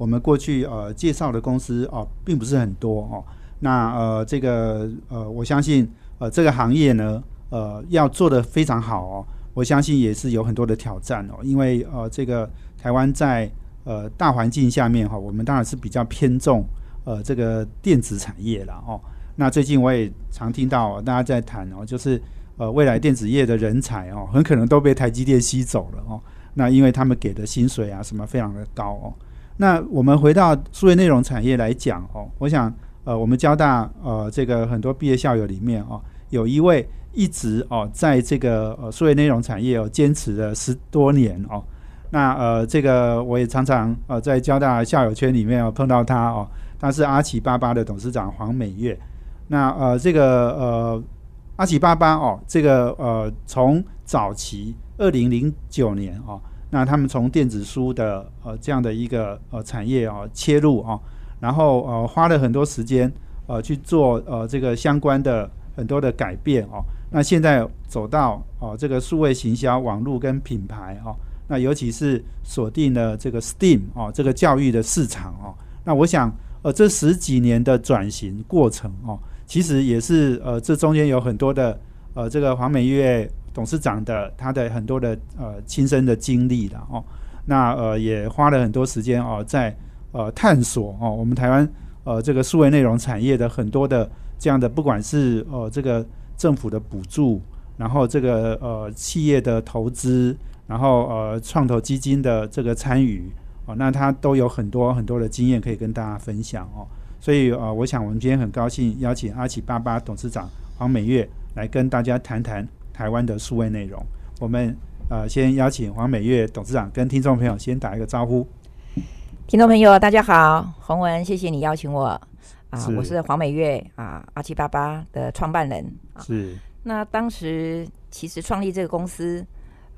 我们过去呃介绍的公司哦，并不是很多哦。那呃，这个呃，我相信呃，这个行业呢，呃，要做得非常好哦，我相信也是有很多的挑战哦。因为呃，这个台湾在呃大环境下面哈，我们当然是比较偏重呃这个电子产业了哦。那最近我也常听到大家在谈哦，就是呃未来电子业的人才哦，很可能都被台积电吸走了哦。那因为他们给的薪水啊什么非常的高哦。那我们回到数位内容产业来讲哦，我想呃我们交大呃这个很多毕业校友里面哦，有一位一直哦在这个呃数位内容产业哦坚持了十多年哦。那呃这个我也常常呃在交大校友圈里面哦碰到他哦，他是阿奇巴巴的董事长黄美月。那呃这个呃阿奇巴巴哦这个呃从早期。二零零九年哦，那他们从电子书的呃这样的一个呃产业啊切入啊，然后呃花了很多时间呃去做呃这个相关的很多的改变哦。那现在走到哦这个数位行销、网络跟品牌哦，那尤其是锁定了这个 STEAM 哦这个教育的市场哦。那我想呃这十几年的转型过程哦，其实也是呃这中间有很多的呃这个黄美月。董事长的他的很多的呃亲身的经历了哦，那呃也花了很多时间哦，在呃探索哦我们台湾呃这个数位内容产业的很多的这样的不管是呃这个政府的补助，然后这个呃企业的投资，然后呃创投基金的这个参与哦，那他都有很多很多的经验可以跟大家分享哦，所以呃我想我们今天很高兴邀请阿奇巴巴董事长黄美月来跟大家谈谈。台湾的数位内容，我们呃先邀请黄美月董事长跟听众朋友先打一个招呼。听众朋友，大家好，洪文，谢谢你邀请我啊，我是黄美月啊，阿七八八的创办人。是。那当时其实创立这个公司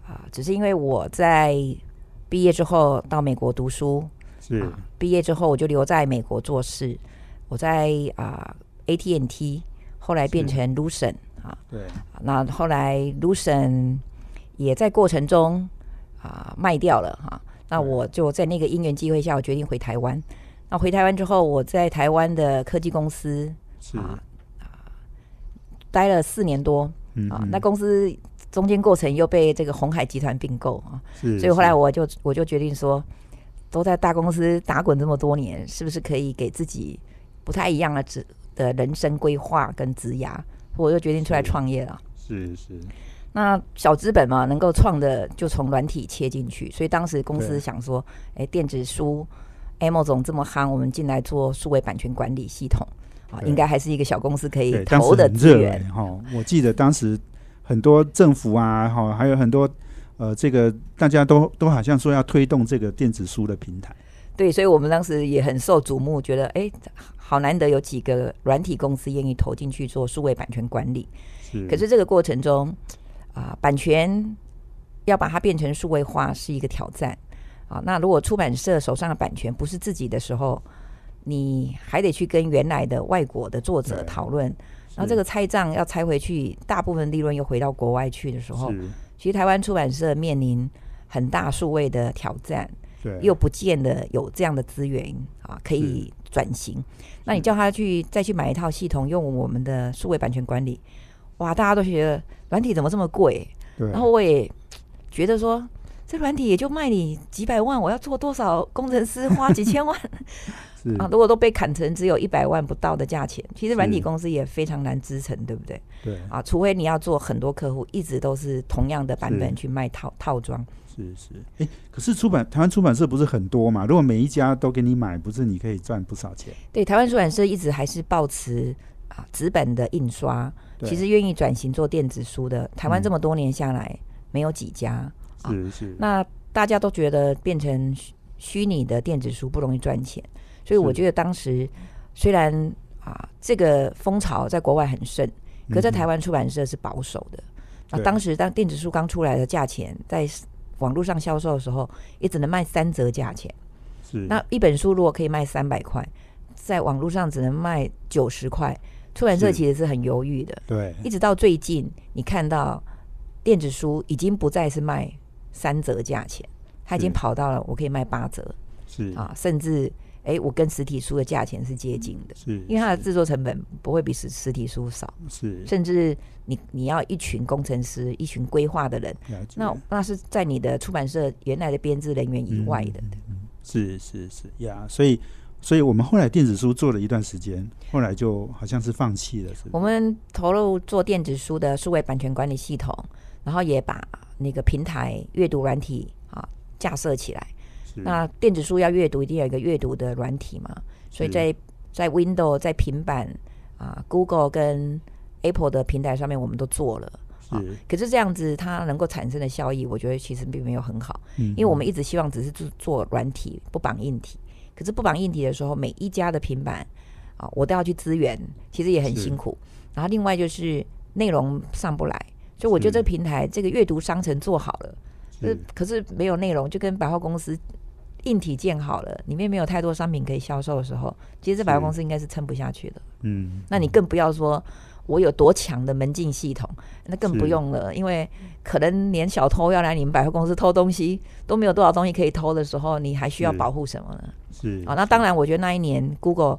啊，只是因为我在毕业之后到美国读书，是。毕业之后我就留在美国做事，我在啊 AT&T，后来变成 Lucent。啊，对，那后来 Lucent 也在过程中啊卖掉了哈，那我就在那个因缘机会下，我决定回台湾。那回台湾之后，我在台湾的科技公司啊啊待了四年多啊，那公司中间过程又被这个红海集团并购啊，所以后来我就我就决定说，都在大公司打滚这么多年，是不是可以给自己不太一样的职的人生规划跟职涯？我又决定出来创业了。是是，那小资本嘛，能够创的就从软体切进去。所以当时公司想说，哎，电子书，M 总这么夯，我们进来做数位版权管理系统啊，应该还是一个小公司可以投的资源哈。我记得当时很多政府啊，哈，还有很多呃，这个大家都都好像说要推动这个电子书的平台。对，所以我们当时也很受瞩目，觉得哎。好难得有几个软体公司愿意投进去做数位版权管理，可是这个过程中啊，版权要把它变成数位化是一个挑战啊。那如果出版社手上的版权不是自己的时候，你还得去跟原来的外国的作者讨论，然后这个拆账要拆回去，大部分利润又回到国外去的时候，其实台湾出版社面临很大数位的挑战。又不见得有这样的资源啊，可以转型。那你叫他去再去买一套系统，用我们的数位版权管理，哇，大家都觉得软体怎么这么贵？然后我也觉得说，这软体也就卖你几百万，我要做多少工程师花几千万 啊？如果都被砍成只有一百万不到的价钱，其实软体公司也非常难支撑，对不对？对啊，除非你要做很多客户，一直都是同样的版本去卖套套装。是是，哎，可是出版台湾出版社不是很多嘛？如果每一家都给你买，不是你可以赚不少钱？对，台湾出版社一直还是保持啊纸本的印刷，其实愿意转型做电子书的，台湾这么多年下来没有几家。是是，那大家都觉得变成虚拟的电子书不容易赚钱，所以我觉得当时虽然啊这个风潮在国外很盛，可在台湾出版社是保守的。那当时当电子书刚出来的价钱，在网络上销售的时候，也只能卖三折价钱。是。那一本书如果可以卖三百块，在网络上只能卖九十块，出版社其实是很犹豫的。对，一直到最近，你看到电子书已经不再是卖三折价钱，它已经跑到了我可以卖八折。是。啊，甚至哎，我跟实体书的价钱是接近的，是，因为它的制作成本不会比实实体书少，是。甚至你你要一群工程师、一群规划的人，那那是在你的出版社原来的编制人员以外的。是是是呀，所以所以我们后来电子书做了一段时间，后来就好像是放弃了，是我们投入做电子书的数位版权管理系统，然后也把那个平台阅读软体啊架设起来。那电子书要阅读，一定要有一个阅读的软体嘛，所以在在 Windows、在平板啊、Google 跟 Apple 的平台上面，我们都做了。啊，可是这样子它能够产生的效益，我觉得其实并没有很好，嗯因为我们一直希望只是做做软体，不绑硬体。可是不绑硬体的时候，每一家的平板啊，我都要去支援，其实也很辛苦。然后另外就是内容上不来，所以我觉得这个平台这个阅读商城做好了，可是是可是没有内容，就跟百货公司硬体建好了，里面没有太多商品可以销售的时候，其实这百货公司应该是撑不下去的。嗯，那你更不要说我有多强的门禁系统，那更不用了，因为可能连小偷要来你们百货公司偷东西都没有多少东西可以偷的时候，你还需要保护什么呢？是啊，那当然，我觉得那一年 Google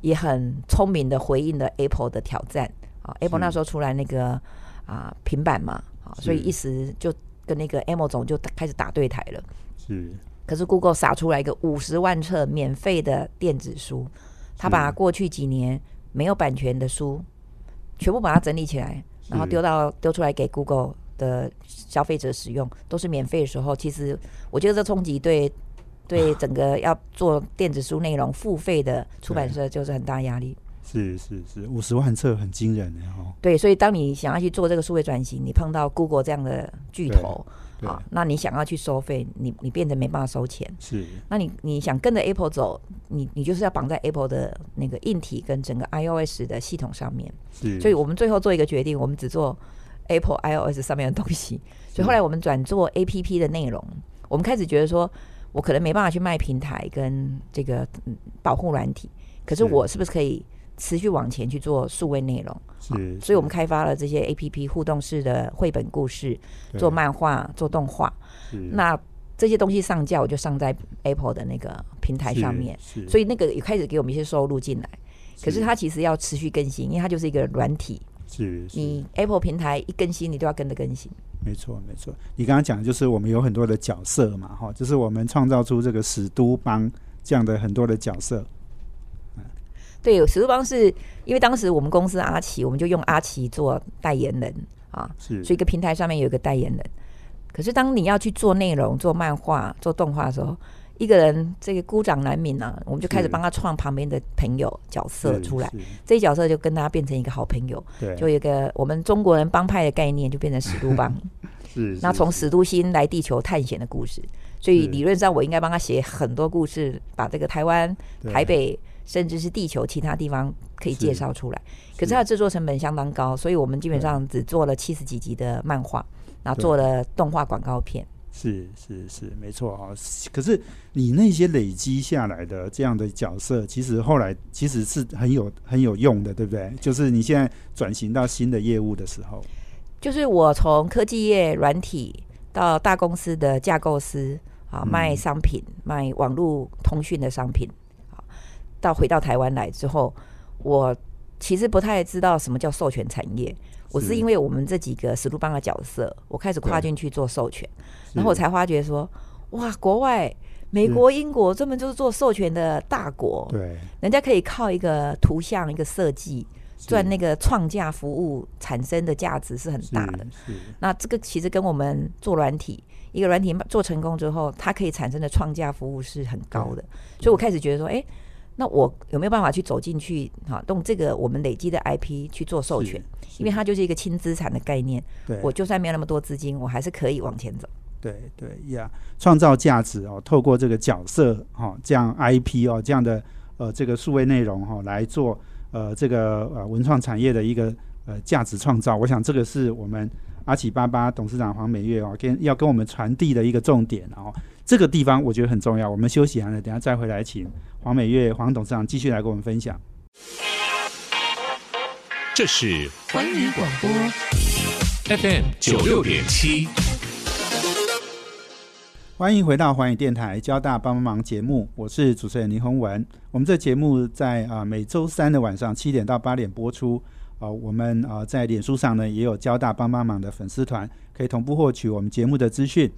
也很聪明的回应了 Apple 的挑战啊，Apple 那时候出来那个啊平板嘛，啊，所以一时就跟那个 Apple 总就开始打对台了。是。可是 Google 撒出来一个五十万册免费的电子书，他把过去几年没有版权的书全部把它整理起来，然后丢到丢出来给 Google 的消费者使用，都是免费的时候，其实我觉得这冲击对对 整个要做电子书内容付费的出版社就是很大压力。是是是，五十万册很惊人的哦，对，所以当你想要去做这个数位转型，你碰到 Google 这样的巨头对啊，那你想要去收费，你你变得没办法收钱。是。那你你想跟着 Apple 走，你你就是要绑在 Apple 的那个硬体跟整个 iOS 的系统上面。是，所以我们最后做一个决定，我们只做 Apple iOS 上面的东西。所以后来我们转做 APP 的内容，我们开始觉得说，我可能没办法去卖平台跟这个嗯保护软体，可是是。我是不是可以持续往前去做数位内容？是，所以我们开发了这些 APP 互动式的绘本故事，做漫画、做动画。那那这些东西上架，我就上在 Apple 的那个平台上面，是，所以那个也开始给我们一些收入进来。可是它其实要持续更新，因为它就是一个软体，是是你 Apple 平台一更新，你都要跟着更新。没错，没错。你刚刚讲的就是我们有很多的角色嘛，哈，就是我们创造出这个史都帮这样的很多的角色。对，史杜邦是因为当时我们公司阿奇，我们就用阿奇做代言人啊，是，所以一个平台上面有一个代言人。可是当你要去做内容、做漫画、做动画的时候，一个人这个孤掌难鸣啊，我们就开始帮他创旁边的朋友角色出来，这一角色就跟他变成一个好朋友，对，就有一个我们中国人帮派的概念，就变成史都帮。是，那从史都星来地球探险的故事，所以理论上我应该帮他写很多故事，把这个台湾、台北，甚至是地球其他地方可以介绍出来。可是是它的制作成本相当高，所以我们基本上只做了七十几集的漫画，然后做了动画广告片。是是是，没错啊、可是你那些累积下来的这样的角色，其实后来其实是很有很有用的，对不对？就是你现在转型到新的业务的时候，就是我从科技业软体到大公司的架构师啊，嗯。卖商品、卖网络通讯的商品。啊，到回到台湾来之后，我其实不太知道什么叫授权产业。我是是因为我们这几个史路邦的角色，我开始跨进去做授权，然后我才发觉说，哇，国外美国、英国专门就是做授权的大国，对人家可以靠一个图像、一个设计赚那个创价服务产生的价值是很大的。那这个其实跟我们做软体，一个软体做成功之后，它可以产生的创价服务是很高的。所以我开始觉得说，哎、那我有没有办法去走进去，哈，用这个我们累积的 IP 去做授权？因为它就是一个轻资产的概念，对我就算没有那么多资金，我还是可以往前走。对对呀，创造价值哦，透过这个角色哈，这样 IP 哦，这样的呃这个数位内容哈来做呃这个呃文创产业的一个呃价值创造，我想这个是我们阿奇巴巴董事长黄美月哦跟要跟我们传递的一个重点哦，这个地方我觉得很重要。我们休息完了，等下再回来请黄美月黄董事长继续来跟我们分享。这是环宇广播 FM 九六点七。欢迎回到环宇电台交大帮帮忙节目，我是主持人林宏文。我们这节目在啊每周三的晚上七点到八点播出。啊，我们啊在脸书上呢也有交大帮帮忙的粉丝团，可以同步获取我们节目的资讯。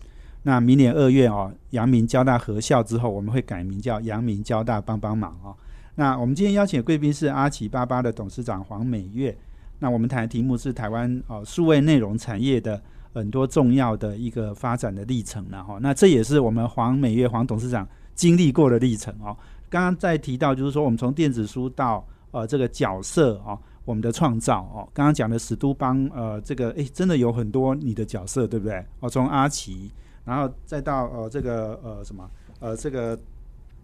那明年二月哦，阳明交大合校之后，我们会改名叫阳明交大帮帮忙哦。那我们今天邀请贵宾是阿奇巴巴的董事长黄美月。那我们谈的题目是台湾哦数位内容产业的很多重要的一个发展的历程了哈。那这也是我们黄美月黄董事长经历过的历程哦。刚刚在提到就是说，我们从电子书到呃这个角色哦，我们的创造哦。刚刚讲的史都邦呃这个诶，真的有很多你的角色对不对？哦，从阿奇，然后再到呃这个呃什么呃这个。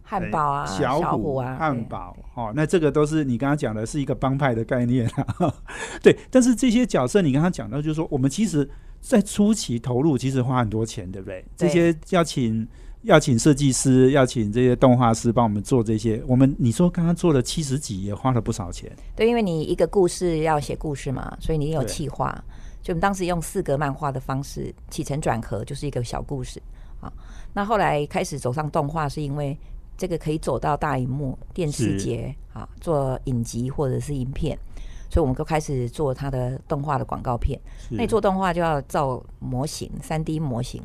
汉堡啊，小虎啊，汉堡哦，那这个都是你刚刚讲的是一个帮派的概念啊，对。但是这些角色你刚刚讲到，就是说我们其实，在初期投入其实花很多钱，对不对？这些要请要请设计师，要请这些动画师帮我们做这些。我们你说刚刚做了七十几，也花了不少钱。对，因为你一个故事要写故事嘛，所以你有企划。就我们当时用四格漫画的方式起承转合，就是一个小故事啊。那后来开始走上动画，是因为。这个可以走到大荧幕电视节啊，做影集或者是影片，所以我们就开始做它的动画的广告片。那做动画就要造模型，三 D 模型。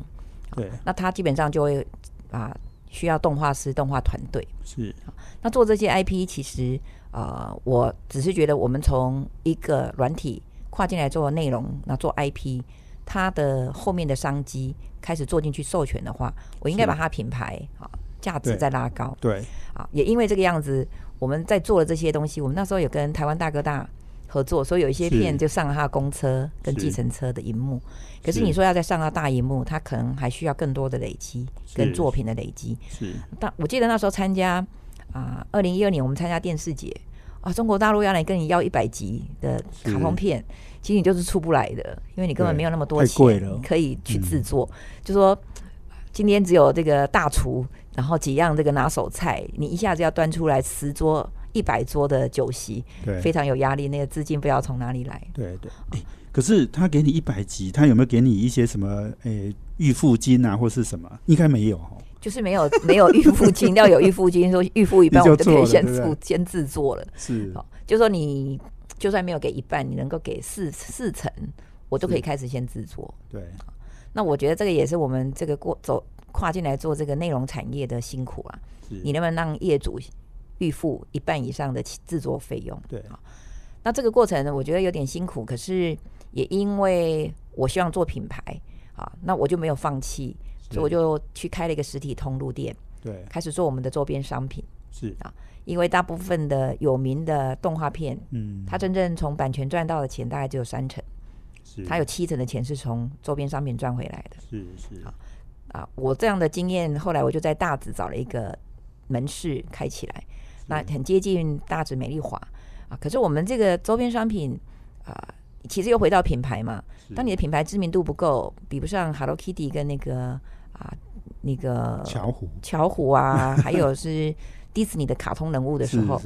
对，那它基本上就会啊，需要动画师、动画团队。是，那做这些 IP，其实呃，我只是觉得我们从一个软体跨进来做内容，那做 IP，它的后面的商机开始做进去授权的话，我应该把它品牌啊。价值再拉高，对，啊，也因为这个样子，我们在做了这些东西，我们那时候有跟台湾大哥大合作，所以有一些片就上了他的公车跟计程车的荧幕。可是你说要再上到大荧幕，他可能还需要更多的累积跟作品的累积。是，但我记得那时候参加啊，二零一二年我们参加电视节啊，中国大陆要来跟你要一百集的卡通片，其实你就是出不来的，因为你根本没有那么多钱可以去制作。就说今天只有这个大厨。然后几样这个拿手菜，你一下子要端出来十桌、一百桌的酒席，对，非常有压力。那个资金不知道从哪里来。对对。可是他给你一百集，他有没有给你一些什么诶预付金啊，或是什么？应该没有哈。就是没有 没有预付金，要有预付金，说预付一半，我就可以先付先制作了。是。好就说你就算没有给一半，你能够给四四成，我都可以开始先制作。对。那我觉得这个也是我们这个过走。跨进来做这个内容产业的辛苦啊，你能不能让业主预付一半以上的制作费用？对啊，那这个过程呢，我觉得有点辛苦，可是也因为我希望做品牌啊，那我就没有放弃，所以我就去开了一个实体通路店，对，开始做我们的周边商品。是。啊，因为大部分的有名的动画片，嗯，它真正从版权赚到的钱大概只有三成，是，它有七成的钱是从周边商品赚回来的，是是。啊。啊，我这样的经验，后来我就在大直找了一个门市开起来，那很接近大直美丽华。啊。可是我们这个周边商品啊，其实又回到品牌嘛。当你的品牌知名度不够，比不上 Hello Kitty 跟那个啊那个巧虎、巧虎啊，还有是迪士尼的卡通人物的时候，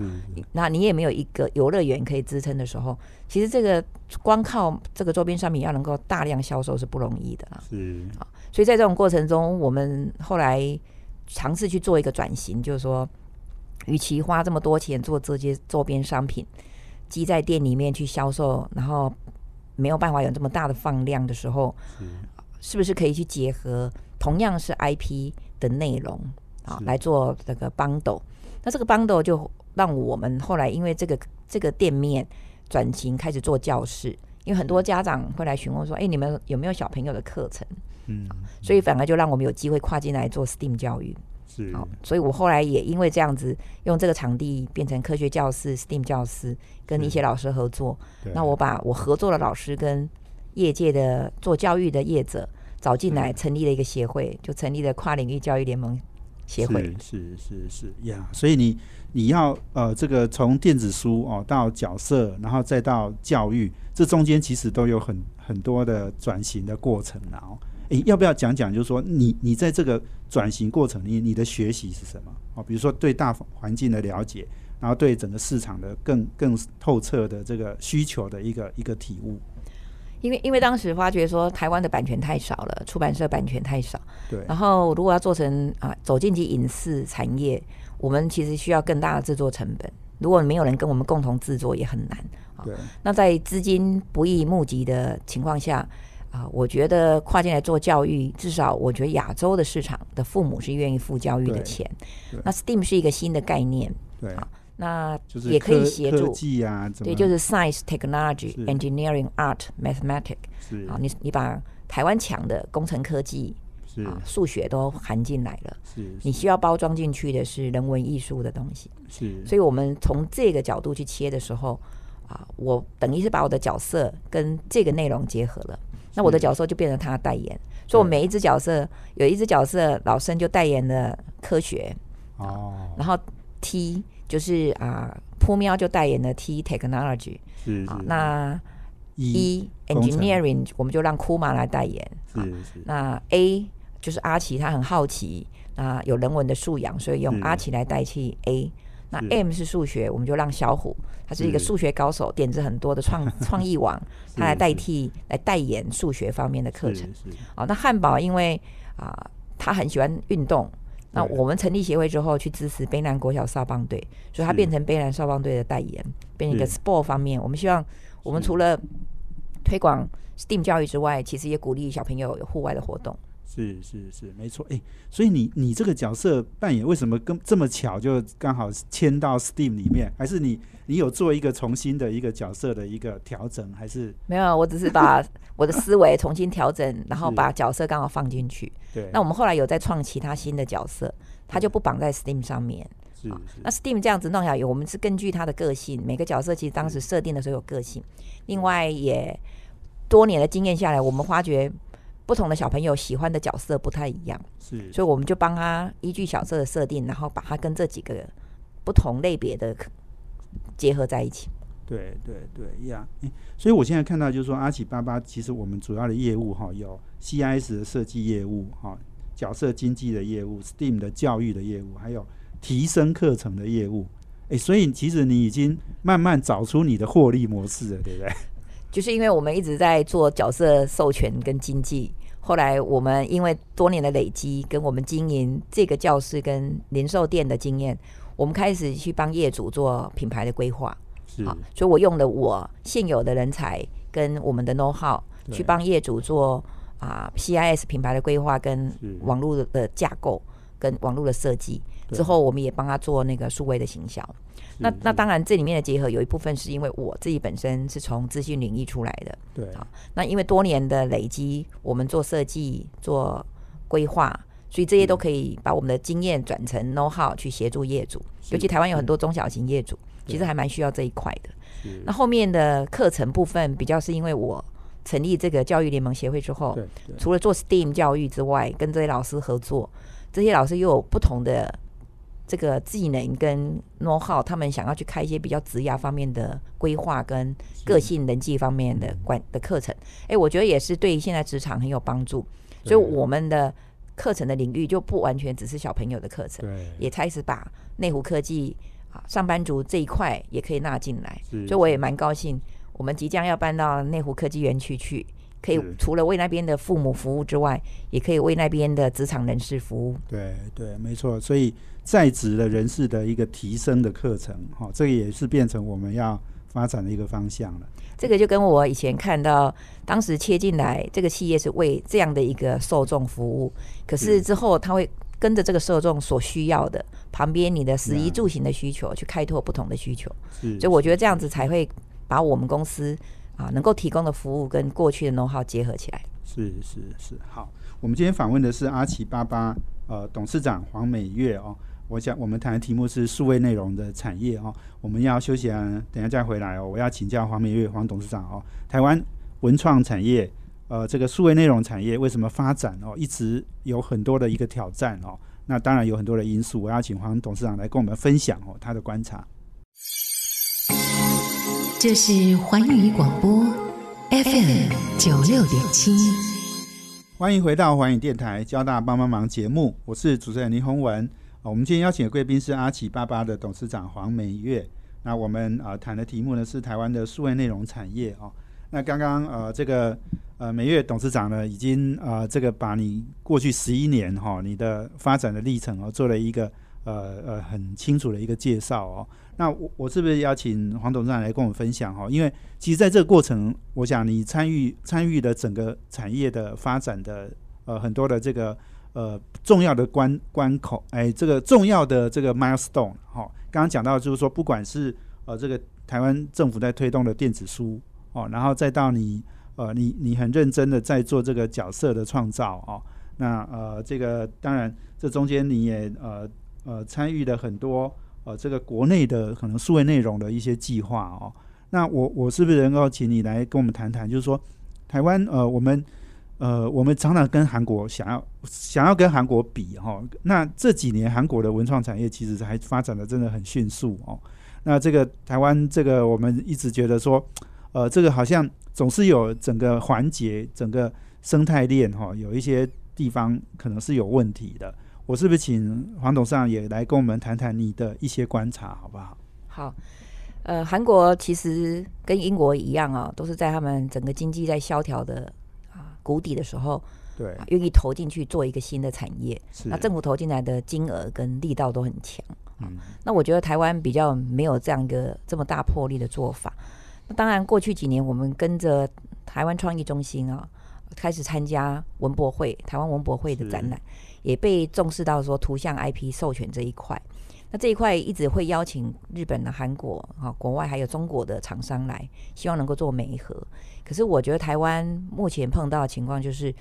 那你也没有一个游乐园可以支撑的时候，其实这个光靠这个周边商品要能够大量销售是不容易的啦。是啊。所以在这种过程中，我们后来尝试去做一个转型，就是说，与其花这么多钱做这些周边商品，积在店里面去销售，然后没有办法有这么大的放量的时候，是不是可以去结合同样是 IP 的内容啊，来做这个 bundle？那这个 bundle 就让我们后来因为这个这个店面转型开始做教室，因为很多家长会来询问说：“哎，你们有没有小朋友的课程？”嗯，所以反而就让我们有机会跨进来做 STEAM 教育，是，所以我后来也因为这样子，用这个场地变成科学教室 STEAM 教师，跟一些老师合作。那我把我合作的老师跟业界的做教育的业者，找进来，成立了一个协会，就成立了跨领域教育联盟协会。是是是呀，所以你你要呃，这个从电子书哦到角色，然后再到教育，这中间其实都有很很多的转型的过程然后，诶，要不要讲讲？就是说，你你在这个转型过程里，你的学习是什么？哦，比如说对大环境的了解，然后对整个市场的更更透彻的这个需求的一个一个体悟。因为因为当时发觉说台湾的版权太少了，出版社版权太少，对。然后如果要做成啊走进去影视产业，我们其实需要更大的制作成本。如果没有人跟我们共同制作，也很难。对。那在资金不易募集的情况下，啊，我觉得跨进来做教育，至少我觉得亚洲的市场的父母是愿意付教育的钱。那 STEAM 是一个新的概念。对。那也可以协助，对，就是 science, technology, engineering, art, mathematics。是啊，你你把台湾强的工程科技啊、数学都含进来了。是，你需要包装进去的是人文艺术的东西。是，所以我们从这个角度去切的时候啊，我等于是把我的角色跟这个内容结合了。那我的角色就变成他的代言，所以我每一只角色有一只角色，老生就代言了科学哦，然后 T。就是啊，扑喵就代言了 T Technology，是啊，那 E Engineering 我们就让库玛来代言，是是。那 A 就是阿奇，他很好奇，那有人文的素养，所以用阿奇来代替 A。那 M 是数学，我们就让小虎，他是一个数学高手，点子很多的创 创意网，他来代替来代言数学方面的课程。哦，那汉堡因为啊，他很喜欢运动。那我们成立协会之后，去支持卑南国小少棒队，所以他变成卑南少棒队的代言，变成一个 sport 方面。我们希望，我们除了推广 STEAM 教育之外，其实也鼓励小朋友有户外的活动。是是是，没错。哎，所以你你这个角色扮演为什么跟这么巧就刚好签到 STEAM 里面？还是你你有做一个重新的一个角色的一个调整？还是没有？我只是把 我的思维重新调整，然后把角色刚好放进去。对。那我们后来有在创其他新的角色，它就不绑在 STEAM 上面。是是。那 STEAM 这样子弄下来，我们是根据他的个性，每个角色其实当时设定的时候有个性。另外，也多年的经验下来，我们发觉。不同的小朋友喜欢的角色不太一样，是，所以我们就帮他依据角色的设定，然后把它跟这几个不同类别的结合在一起。对对对呀，所以我现在看到就是说，阿奇巴巴其实我们主要的业务哈有 CIS 的设计业务哈，角色经济的业务，STEAM 的教育的业务，还有提升课程的业务。哎，所以其实你已经慢慢找出你的获利模式了，对不对？就是因为我们一直在做角色授权跟经济，后来我们因为多年的累积，跟我们经营这个教室跟零售店的经验，我们开始去帮业主做品牌的规划。是，所以我用了我现有的人才跟我们的 know how 去帮业主做啊 CIS 品牌的规划跟网络的架构跟网络的设计。之后我们也帮他做那个数位的行销。那那当然，这里面的结合有一部分是因为我自己本身是从资讯领域出来的，对啊。那因为多年的累积，我们做设计、做规划，所以这些都可以把我们的经验转成 know how 去协助业主。尤其台湾有很多中小型业主，其实还蛮需要这一块的。那后面的课程部分比较是因为我成立这个教育联盟协会之后，除了做 STEAM 教育之外，跟这些老师合作，这些老师又有不同的。这个技能跟 know how，他们想要去开一些比较职业方面的规划跟个性人际方面的管的课程，哎，我觉得也是对现在职场很有帮助。所以我们的课程的领域就不完全只是小朋友的课程，也开始把内湖科技啊上班族这一块也可以纳进来。所以我也蛮高兴，我们即将要搬到内湖科技园区去。可以除了为那边的父母服务之外，也可以为那边的职场人士服务。对对，没错。所以在职的人士的一个提升的课程，哈，这个也是变成我们要发展的一个方向了。这个就跟我以前看到，当时切进来这个企业是为这样的一个受众服务，可是之后他会跟着这个受众所需要的旁边你的食衣住行的需求去开拓不同的需求。所以我觉得这样子才会把我们公司。啊，能够提供的服务跟过去的 know how 结合起来，是是是。好，我们今天访问的是阿奇巴巴呃董事长黄美月哦。我想我们谈的题目是数位内容的产业哦。我们要休息啊，等下再回来哦。我要请教黄美月黄董事长哦。台湾文创产业呃这个数位内容产业为什么发展哦，一直有很多的一个挑战哦。那当然有很多的因素，我要请黄董事长来跟我们分享哦他的观察。这是环宇广播 FM 九六点七，欢迎回到环宇电台交大帮帮忙节目，我是主持人林宏文。我们今天邀请的贵宾是阿奇爸爸的董事长黄美月。那我们啊谈的题目呢是台湾的数位内容产业哦。那刚刚呃这个呃美月董事长呢已经呃这个把你过去十一年哈你的发展的历程哦做了一个呃呃很清楚的一个介绍哦。那我我是不是邀请黄董事长来跟我们分享哈？因为其实在这个过程，我想你参与参与的整个产业的发展的呃很多的这个呃重要的关关口，哎，这个重要的这个 milestone 哈，刚刚讲到就是说，不管是呃这个台湾政府在推动的电子书哦，然后再到你呃你你很认真的在做这个角色的创造哦，那呃这个当然这中间你也呃呃参与了很多。呃，这个国内的可能数位内容的一些计划哦，那我我是不是能够请你来跟我们谈谈？就是说，台湾呃，我们呃，我们常常跟韩国想要想要跟韩国比哈，那这几年韩国的文创产业其实还发展的真的很迅速哦。那这个台湾这个我们一直觉得说，呃，这个好像总是有整个环节、整个生态链哈，有一些地方可能是有问题的。我是不是请黄董事长也来跟我们谈谈你的一些观察，好不好？好，呃，韩国其实跟英国一样啊，都是在他们整个经济在萧条的啊谷底的时候，对，愿意投进去做一个新的产业。是，那政府投进来的金额跟力道都很强。嗯，那我觉得台湾比较没有这样一个这么大魄力的做法。那当然，过去几年我们跟着台湾创意中心啊，开始参加文博会、台湾文博会的展览。也被重视到说图像 IP 授权这一块，那这一块一直会邀请日本的、韩国啊、国外还有中国的厂商来，希望能够做媒合。可是我觉得台湾目前碰到的情况就是，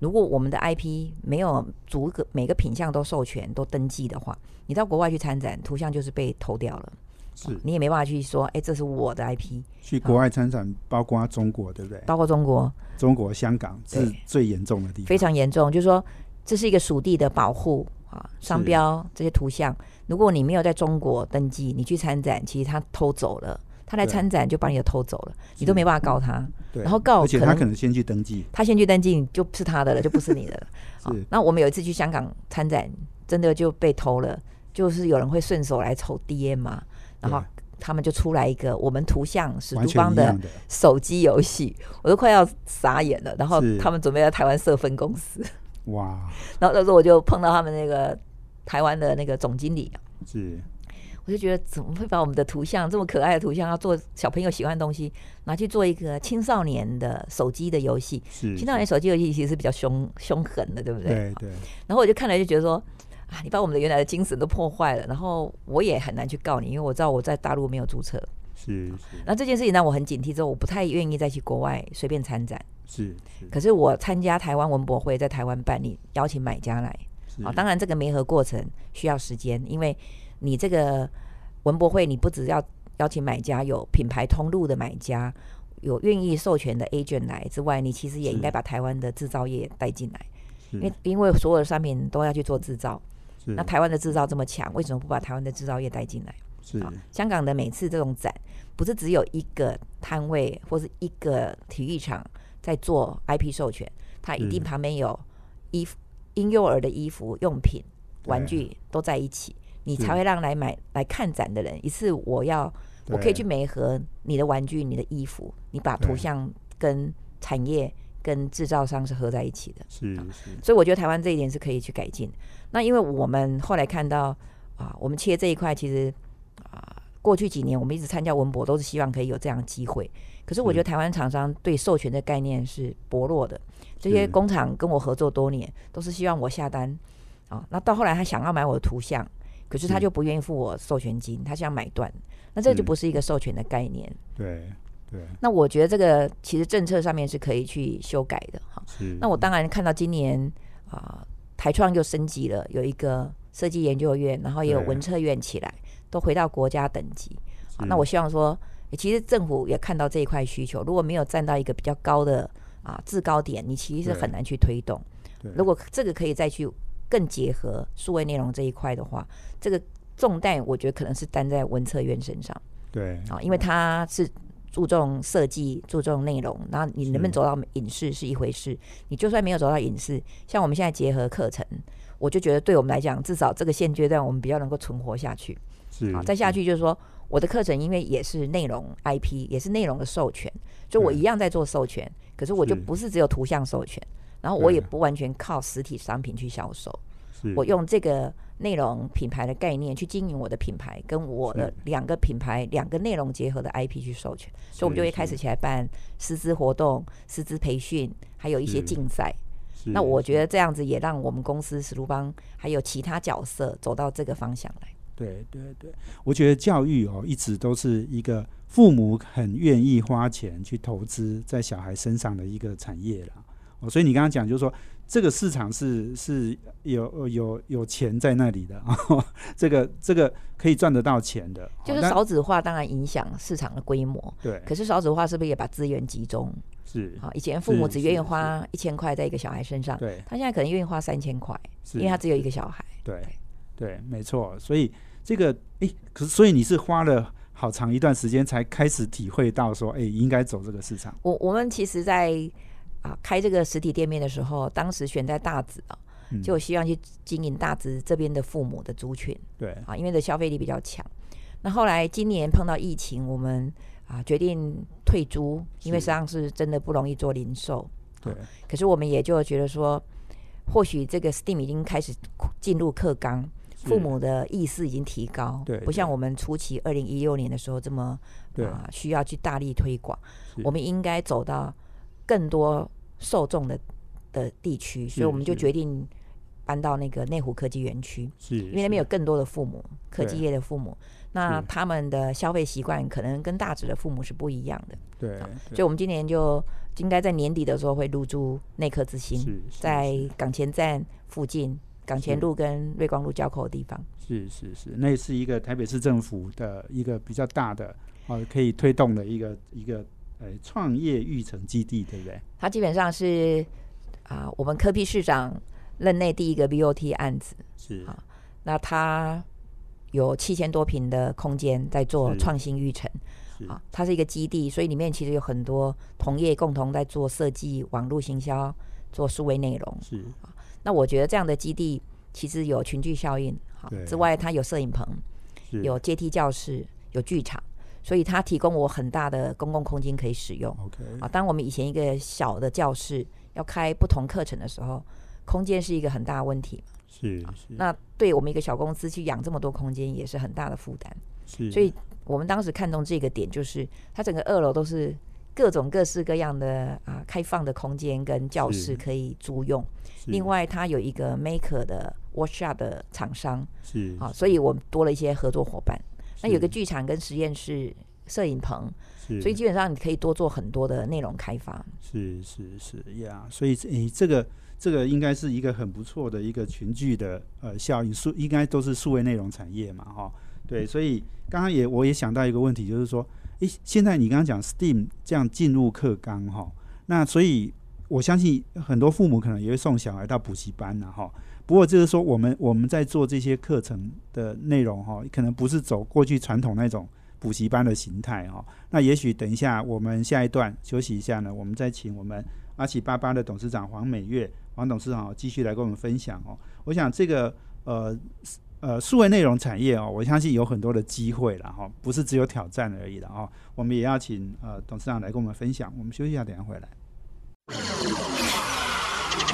如果我们的 IP 没有逐个每个品相都授权、都登记的话，你到国外去参展，图像就是被偷掉了，是你也没办法去说，哎，这是我的 IP。去国外参展，包括中国，对不对？包括中国、中国香港是最严重的地方，非常严重，就是说。这是一个属地的保护啊，商标这些图像，如果你没有在中国登记，你去参展，其实他偷走了，他来参展就把你的偷走了，你都没办法告他。对，然后告，而且他可能先去登记，他先去登记就是他的了，就不是你的了。是。那我们有一次去香港参展，真的就被偷了，就是有人会顺手来抽 DM 嘛，然后他们就出来一个我们图像史都邦的手机游戏，我都快要傻眼了。然后他们准备在台湾设分公司。哇！然后那时候我就碰到他们那个台湾的那个总经理，是，我就觉得怎么会把我们的图像这么可爱的图像，要做小朋友喜欢的东西，拿去做一个青少年的手机的游戏？是，青少年手机游戏其实是比较凶凶狠的，对不对？对对。然后我就看了就觉得说，啊，你把我们的原来的精神都破坏了，然后我也很难去告你，因为我知道我在大陆没有注册。是是。那这件事情让我很警惕，之后我不太愿意再去国外随便参展。是，可是我参加台湾文博会，在台湾办理，邀请买家来啊。当然，这个媒合过程需要时间，因为你这个文博会，你不只要邀请买家，有品牌通路的买家，有愿意授权的 agent 来之外，你其实也应该把台湾的制造业带进来，因为因为所有的商品都要去做制造。那台湾的制造这么强，为什么不把台湾的制造业带进来？是香港的每次这种展，不是只有一个摊位或是一个体育场。在做 IP 授权，它一定旁边有衣服、婴幼儿的衣服、用品、玩具都在一起，你才会让来买来看展的人一次。我要我可以去媒合你的玩具、你的衣服，你把图像跟产业跟制造商是合在一起的。是是，所以我觉得台湾这一点是可以去改进。那因为我们后来看到啊，我们切这一块，其实啊，过去几年我们一直参加文博，都是希望可以有这样的机会。可是我觉得台湾厂商对授权的概念是薄弱的，这些工厂跟我合作多年，都是希望我下单啊。那到后来他想要买我的图像，可是他就不愿意付我授权金，他想买断，那这就不是一个授权的概念。对对。那我觉得这个其实政策上面是可以去修改的哈。那我当然看到今年啊，台创又升级了，有一个设计研究院，然后也有文策院起来，都回到国家等级。那我希望说。其实政府也看到这一块需求，如果没有站到一个比较高的啊制高点，你其实是很难去推动。如果这个可以再去更结合数位内容这一块的话，这个重担我觉得可能是担在文策院身上对啊，因为它是注重设计、注重内容，然后你能不能走到影视是一回事，你就算没有走到影视，像我们现在结合课程，我就觉得对我们来讲，至少这个现阶段我们比较能够存活下去。是好，再下去就是说，我的课程因为也是内容 IP，也是内容的授权，就我一样在做授权，可是我就不是只有图像授权，然后我也不完全靠实体商品去销售，我用这个内容品牌的概念去经营我的品牌，跟我的两个品牌、两个内容结合的 IP 去授权，所以我们就会开始起来办师资活动、师资培训，还有一些竞赛。那我觉得这样子也让我们公司史卢邦还有其他角色走到这个方向来。对对对，我觉得教育哦，一直都是一个父母很愿意花钱去投资在小孩身上的一个产业啦。哦，所以你刚刚讲就是说，这个市场是是有有有钱在那里的啊、这个这个可以赚得到钱的。就是少子化当然影响市场的规模，对，可是少子化是不是也把资源集中？是啊，以前父母只愿意花一千块在一个小孩身上，对他现在可能愿意花三千块，是因为他只有一个小孩。对对，没错。所以这个诶，可是所以你是花了好长一段时间才开始体会到说，诶，应该走这个市场。我我们其实在，啊开这个实体店面的时候，当时选在大直啊，嗯就希望去经营大直这边的父母的族群对啊，因为的消费力比较强。那后来今年碰到疫情，我们啊决定退租，因为实际上是真的不容易做零售。对可是我们也就觉得说，或许这个 STEAM 已经开始进入课纲，是父母的意识已经提高，对不像我们初期二零一六年的时候这么对。啊需要去大力推广。我们应该走到更多受众的的地区，所以我们就决定搬到那个内湖科技园区，是因为那边有更多的父母，科技业的父母，那他们的消费习惯可能跟大直的父母是不一样的。对，所以，我们今年就应该在年底的时候会入驻内科之星，在是。港前站附近，港前路跟瑞光路交口的地方。是是是，那是一个台北市政府的一个比较大的呃可以推动的一个一个呃创业育成基地，对不对？它基本上是啊、我们科批市长任内第一个 BOT 案子。是啊那它有七千多平的空间在做创新育成是啊，它是一个基地，所以里面其实有很多同业共同在做设计、网络行销、做数位内容。是那我觉得这样的基地其实有群聚效应，好之外，它有摄影棚，有阶梯教室，有剧场，所以它提供我很大的公共空间可以使用 OK 啊。当我们以前一个小的教室要开不同课程的时候，空间是一个很大的问题。是是那对我们一个小公司去养这么多空间，也是很大的负担。是，所以我们当时看中这个点，就是它整个二楼都是各种各式各样的啊开放的空间跟教室可以租用。另外，它有一个 maker 的 workshop 的厂商是啊，所以我们多了一些合作伙伴。那有个剧场跟实验室、摄影棚，是所以基本上你可以多做很多的内容开发。是是是呀，所以诶、这个这个应该是一个很不错的一个群聚的呃效应，数应该都是数位内容产业嘛，哈，对，所以刚刚也我也想到一个问题，就是说，诶、现在你刚刚讲 STEAM 这样进入课纲哈，那所以我相信很多父母可能也会送小孩到补习班了，哈。不过就是说，我们我们在做这些课程的内容哈，可能不是走过去传统那种补习班的形态哈。那也许等一下我们下一段休息一下呢，我们再请我们阿奇巴巴的董事长黄美月黄董事长继续来跟我们分享哦。我想这个呃呃数位内容产业哦，我相信有很多的机会了哈，不是只有挑战而已了哈。我们也要请呃董事长来跟我们分享。我们休息一下，等一下回来。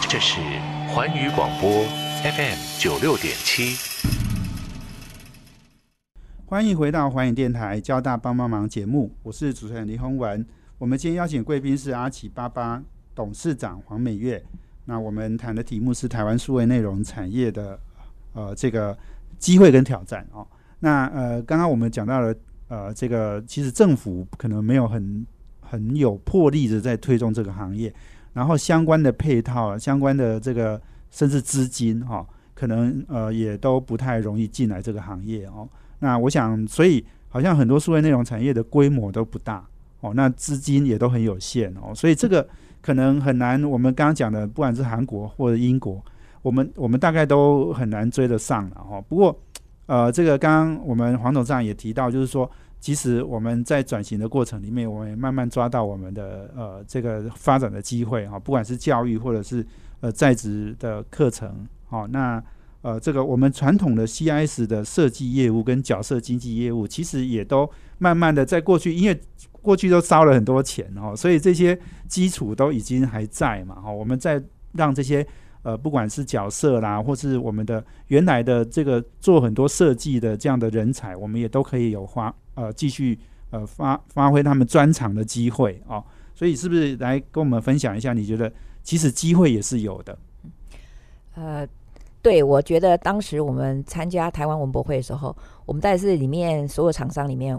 这是环宇广播 FM 九六点七。欢迎回到环宇电台交大帮帮忙节目，我是主持人李宏文。我们今天邀请贵宾是阿奇巴巴董事长黄美月。那我们谈的题目是台湾数位内容产业的呃这个机会跟挑战哦。那呃刚刚我们讲到了呃这个其实政府可能没有很很有魄力的在推动这个行业，然后相关的配套、相关的这个甚至资金哈、可能呃也都不太容易进来这个行业哦。那我想，所以好像很多数位内容产业的规模都不大哦，那资金也都很有限哦，所以这个可能很难。我们刚刚讲的，不管是韩国或者英国，我们我们大概都很难追得上了哈。不过，呃，这个刚刚我们黄董事长也提到，就是说，其实我们在转型的过程里面，我们也慢慢抓到我们的呃这个发展的机会哈，不管是教育或者是呃在职的课程，好那。呃，这个我们传统的 CIS 的设计业务跟角色经济业务，其实也都慢慢的在过去，因为过去都烧了很多钱哦，所以这些基础都已经还在嘛哈。我们在让这些呃，不管是角色啦，或是我们的原来的这个做很多设计的这样的人才，我们也都可以有发呃继续呃发发挥他们专长的机会哦。所以是不是来跟我们分享一下？你觉得其实机会也是有的？呃。对，我觉得当时我们参加台湾文博会的时候，我们在是里面所有厂商里面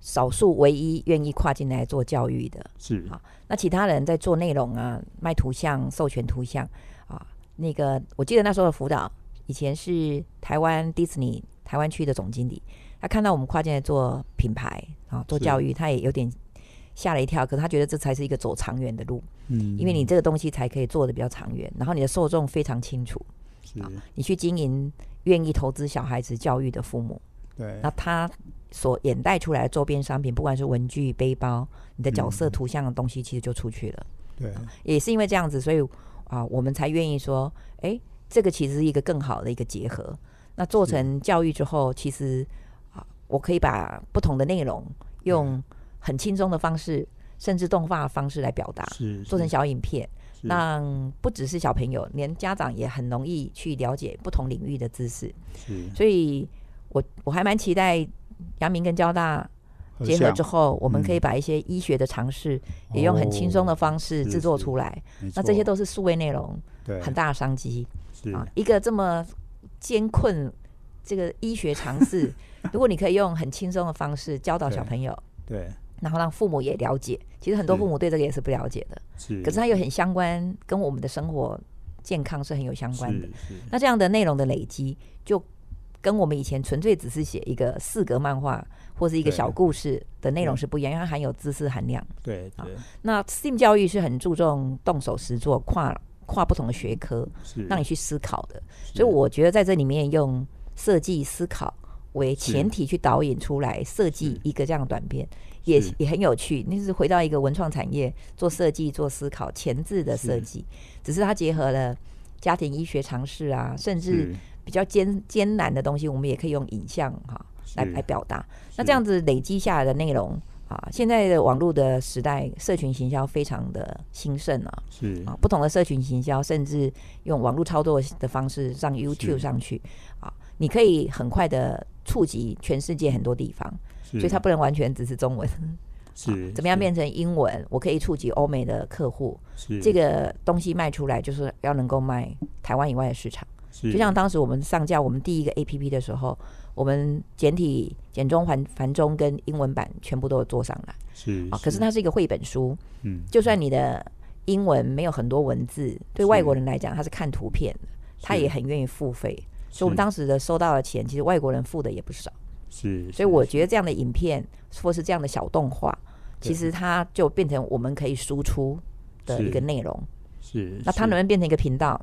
少数唯一愿意跨进来做教育的。是啊，那其他人在做内容啊，卖图像、授权图像啊。那个我记得那时候的辅导，以前是台湾迪士尼台湾区的总经理，他看到我们跨境来做品牌啊，做教育，他也有点吓了一跳。可是他觉得这才是一个走长远的路，嗯，因为你这个东西才可以做的比较长远，然后你的受众非常清楚。啊，你去经营愿意投资小孩子教育的父母，对，那他所衍带出来的周边商品，不管是文具、背包，你的角色图像的东西，其实就出去了。对，也是因为这样子，所以啊，我们才愿意说，哎，这个其实是一个更好的一个结合。那做成教育之后，其实啊，我可以把不同的内容用很轻松的方式，甚至动画的方式来表达，是做成小影片。让不只是小朋友，连家长也很容易去了解不同领域的知识。是，所以我我还蛮期待阳明跟交大结合之后，我们可以把一些医学的尝试也用很轻松的方式制作出来。那这些都是数位内容，对很大的商机。啊，一个这么艰困这个医学尝试，如果你可以用很轻松的方式教导小朋友，对。然后让父母也了解，其实很多父母对这个也是不了解的，是。可是它又很相关，跟我们的生活健康是很有相关的。那这样的内容的累积，就跟我们以前纯粹只是写一个四格漫画或是一个小故事的内容是不一样，因为它含有知识含量。对对。那 STEAM 教育是很注重动手实做，跨跨不同的学科，是。让你去思考的。所以我觉得在这里面用设计思考为前提去导引出来设计一个这样的短片。也也很有趣，那是回到一个文创产业做设计、做思考、前置的设计，只是它结合了家庭医学常识啊，甚至比较艰艰难的东西，我们也可以用影像哈来来表达。那这样子累积下来的内容啊，现在的网络的时代，社群行销非常的兴盛啊，是啊，不同的社群行销，甚至用网络操作的方式上 YouTube 上去啊，你可以很快的触及全世界很多地方。所以它不能完全只是中文，是怎么样变成英文？我可以触及欧美的客户，是这个东西卖出来，就是要能够卖台湾以外的市场。就像当时我们上架我们第一个 A P P 的时候，我们简体、简中、繁繁中跟英文版全部都有做上来，是啊。可是它是一个绘本书，嗯，就算你的英文没有很多文字，对外国人来讲，他是看图片的，他也很愿意付费。所以我们当时的收到的钱，其实外国人付的也不少。是，所以我觉得这样的影片或是这样的小动画，其实它就变成我们可以输出的一个内容。是，那它能不能变成一个频道？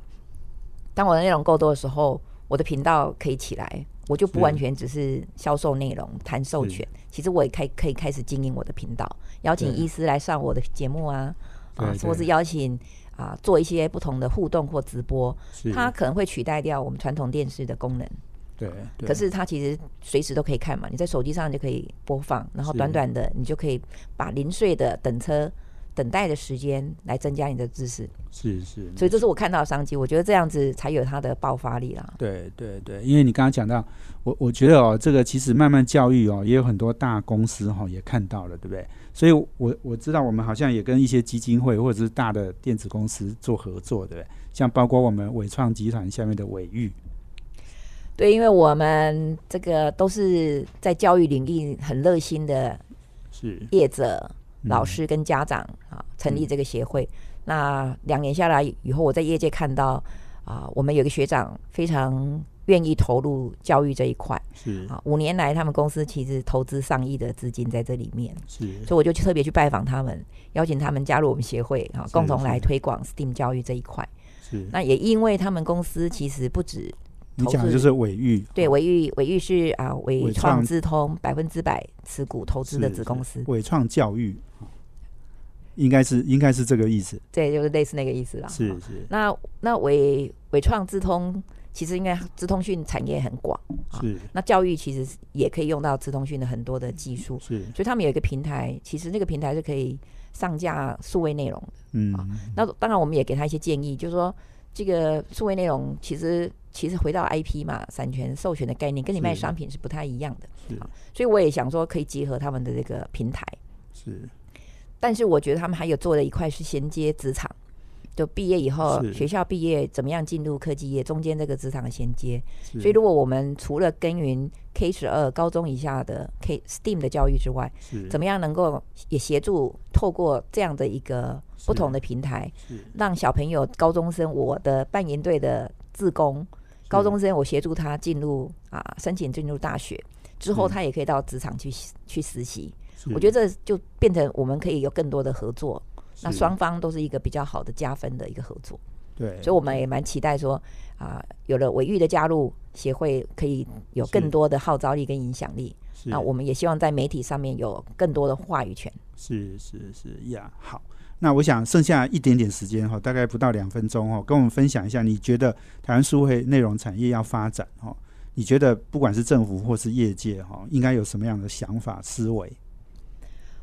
当我的内容够多的时候，我的频道可以起来，我就不完全只是销售内容、谈授权。其实我也开可以开始经营我的频道，邀请医师来上我的节目啊，啊，或是邀请啊做一些不同的互动或直播，它可能会取代掉我们传统电视的功能。对，可是它其实随时都可以看嘛，你在手机上就可以播放，然后短短的你就可以把零碎的等车等待的时间来增加你的知识。是是，所以这是我看到的商机，我觉得这样子才有它的爆发力啦。对对对，因为你刚刚讲到，我我觉得哦，这个其实慢慢教育哦，也有很多大公司哈也看到了，对不对？所以我我知道我们好像也跟一些基金会或者是大的电子公司做合作，对不对？像包括我们伟创集团下面的伟玉。对，因为我们这个都是在教育领域很热心的，是业者、老师跟家长啊，成立这个协会。那两年下来以后，我在业界看到啊，我们有个学长非常愿意投入教育这一块。是啊，五年来他们公司其实投资上亿的资金在这里面，是，所以我就特别去拜访他们，邀请他们加入我们协会啊，共同来推广 STEAM 教育这一块。是。那也因为他们公司其实不止你讲的就是伟玉，对伟玉，伟玉是啊伟伟创创资通百分之百持股投资的子公司，伟创教育，应该是应该是这个意思。对，就是类似那个意思啦。是是那那伟伟创资通其实应该资通讯产业很广啊，是那教育其实也可以用到资通讯的很多的技术，是，所以他们有一个平台，其实那个平台是可以上架数位内容的。嗯，那当然我们也给他一些建议，就是说这个数位内容其实其实回到 IP 嘛，产权授权的概念跟你卖商品是不太一样的，是。所以我也想说可以结合他们的这个平台。是。但是我觉得他们还有做的一块是衔接职场，就毕业以后是。学校毕业怎么样进入科技业，中间这个职场的衔接。所以如果我们除了耕耘 K 十二高中以下的 K STEAM 的教育之外，是。怎么样能够也协助透过这样的一个不同的平台，是。让小朋友高中生我的扮演队的自工，高中生我协助他进入啊申请进入大学之后，他也可以到职场去去实习。我觉得这就变成我们可以有更多的合作，那双方都是一个比较好的加分的一个合作，对，所以我们也蛮期待说啊，有了伟玉的加入，协会可以有更多的号召力跟影响力。那我们也希望在媒体上面有更多的话语权。是是是呀，好。那我想剩下一点点时间哈，大概不到两分钟哦，跟我们分享一下，你觉得台湾数位内容产业要发展哈，你觉得不管是政府或是业界哈，应该有什么样的想法思维？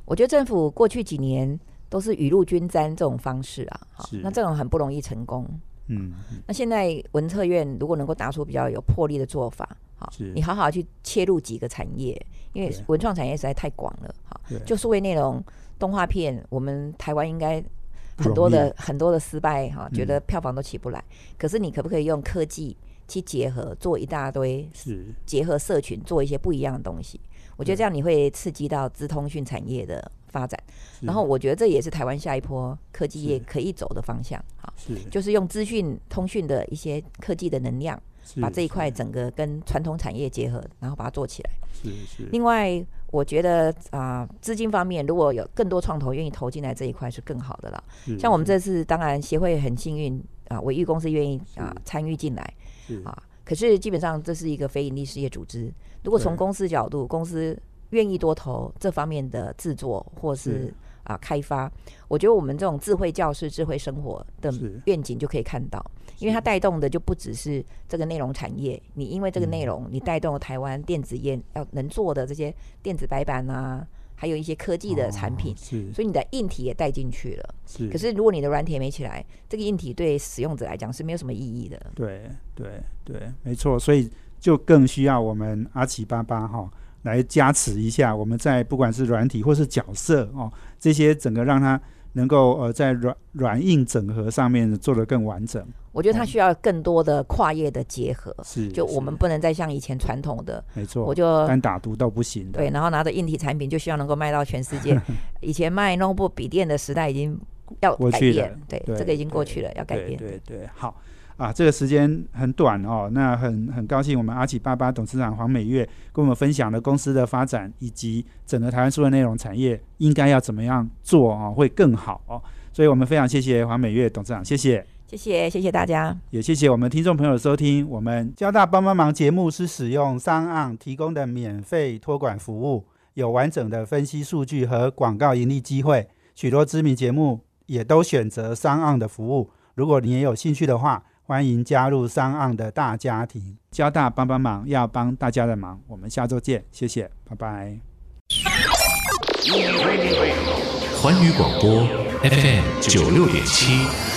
我觉得政府过去几年都是雨露均沾这种方式啊，好是，那这种很不容易成功。嗯，嗯那现在文策院如果能够打出比较有魄力的做法，你好好去切入几个产业，因为文创产业实在太广了，哈，就数位内容、动画片，我们台湾应该很多的很多的失败哈，嗯。觉得票房都起不来。可是你可不可以用科技去结合，做一大堆是。结合社群，做一些不一样的东西？我觉得这样你会刺激到资通讯产业的发展，然后我觉得这也是台湾下一波科技业可以走的方向。哈，是。就是用资讯通讯的一些科技的能量，是把这一块整个跟传统产业结合，然后把它做起来。是是另外，我觉得啊、资金方面如果有更多创投愿意投进来这一块是更好的啦。是像我们这次当然协会很幸运啊，伟玉公司愿意啊是参与进来是啊，可是基本上这是一个非盈利事业组织，如果从公司角度，公司愿意多投这方面的制作或是是啊开发，我觉得我们这种智慧教室、智慧生活的愿景就可以看到，因为它带动的就不只是这个内容产业，你因为这个内嗯容，你带动了台湾电子业要能做的这些电子白板啊，还有一些科技的产品哦，是。所以你的硬体也带进去了。是，可是如果你的软体没起来，这个硬体对使用者来讲是没有什么意义的。对对对，没错，所以就更需要我们阿奇巴巴哈来加持一下，我们在不管是软体或是角色哦，这些整个让它能够呃在软软硬整合上面做得更完整。我觉得它需要更多的跨业的结合，是，就我们不能再像以前传统的，没错，我就单打独斗不行的。对，然后拿着硬体产品就希望能够卖到全世界。以前卖 notebook 笔电的时代已经要改变，对，对这个已经过去了，要改对变。对对，好啊，这个时间很短哦，那很很高兴我们阿奇巴巴董事长黄美月跟我们分享了公司的发展以及整个台湾数位内容产业应该要怎么样做哦，会更好哦。所以我们非常谢谢黄美月董事长，谢谢。谢谢，谢谢大家。也谢谢我们听众朋友的收听。我们交大帮帮忙节目是使用商岸提供的免费托管服务，有完整的分析数据和广告盈利机会。许多知名节目也都选择商岸的服务。如果你也有兴趣的话，欢迎加入商岸的大家庭。交大帮帮忙要帮大家的忙。我们下周见，谢谢，拜拜。环宇广播 FM 九六点七。